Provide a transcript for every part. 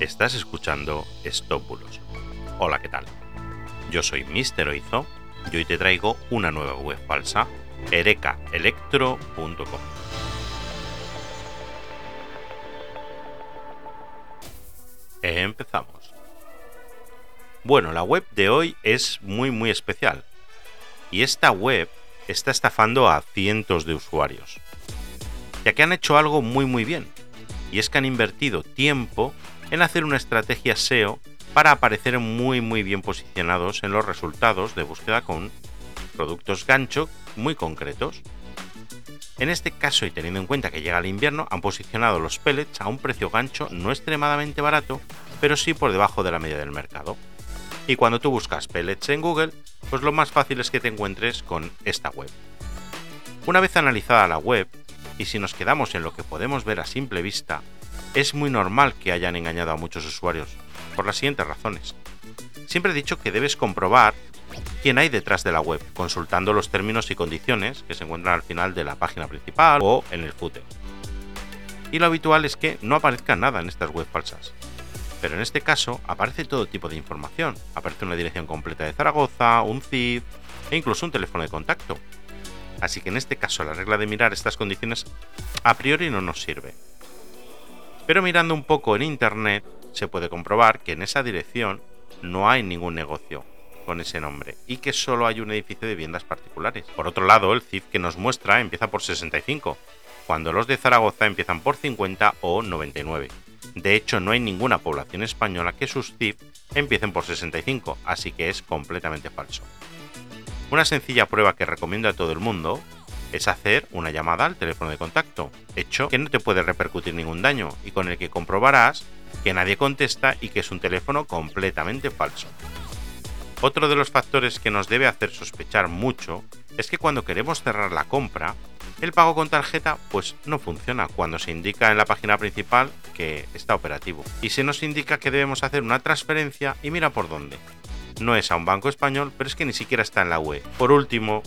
Estás escuchando Estópulos. Hola, ¿qué tal? Yo soy Mr. Oizo y hoy te traigo una nueva web falsa, erecaelectro.com. Empezamos. Bueno, la web de hoy es muy muy especial. Y esta web está estafando a cientos de usuarios. Ya que han hecho algo muy muy bien. Y es que han invertido tiempo en hacer una estrategia SEO para aparecer muy muy bien posicionados en los resultados de búsqueda con productos gancho muy concretos. En este caso y teniendo en cuenta que llega el invierno, han posicionado los pellets a un precio gancho no extremadamente barato, pero sí por debajo de la media del mercado. Y cuando tú buscas pellets en Google, pues lo más fácil es que te encuentres con esta web. Una vez analizada la web, y si nos quedamos en lo que podemos ver a simple vista, es muy normal que hayan engañado a muchos usuarios, por las siguientes razones. Siempre he dicho que debes comprobar quién hay detrás de la web, consultando los términos y condiciones que se encuentran al final de la página principal o en el footer. Y lo habitual es que no aparezca nada en estas webs falsas. Pero en este caso aparece todo tipo de información. Aparece una dirección completa de Zaragoza, un CID e incluso un teléfono de contacto. Así que en este caso la regla de mirar estas condiciones a priori no nos sirve. Pero mirando un poco en internet se puede comprobar que en esa dirección no hay ningún negocio con ese nombre y que solo hay un edificio de viviendas particulares. Por otro lado, el CIF que nos muestra empieza por 65, cuando los de Zaragoza empiezan por 50 o 99. De hecho, no hay ninguna población española que sus CIF empiecen por 65, así que es completamente falso. Una sencilla prueba que recomiendo a todo el mundo es hacer una llamada al teléfono de contacto, hecho que no te puede repercutir ningún daño y con el que comprobarás que nadie contesta y que es un teléfono completamente falso. Otro de los factores que nos debe hacer sospechar mucho es que cuando queremos cerrar la compra, el pago con tarjeta pues no funciona cuando se indica en la página principal que está operativo y se nos indica que debemos hacer una transferencia y mira por dónde. No es a un banco español, pero es que ni siquiera está en la web. Por último,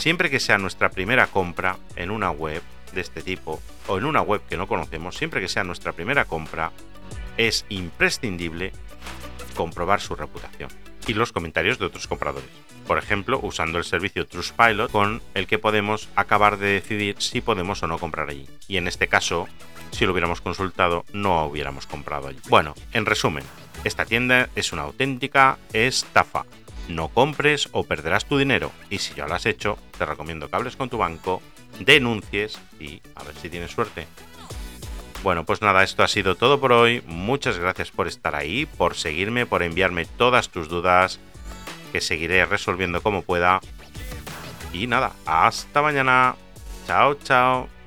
Siempre que sea nuestra primera compra en una web de este tipo o en una web que no conocemos, siempre que sea nuestra primera compra, es imprescindible comprobar su reputación y los comentarios de otros compradores. Por ejemplo, usando el servicio Trustpilot con el que podemos acabar de decidir si podemos o no comprar allí. Y en este caso, si lo hubiéramos consultado, no hubiéramos comprado allí. Bueno, en resumen, esta tienda es una auténtica estafa no compres o perderás tu dinero. Y si ya lo has hecho, te recomiendo que hables con tu banco, denuncies y a ver si tienes suerte. Bueno, pues nada, esto ha sido todo por hoy. Muchas gracias por estar ahí, por seguirme, por enviarme todas tus dudas, que seguiré resolviendo como pueda. Y nada, hasta mañana. Chao, chao.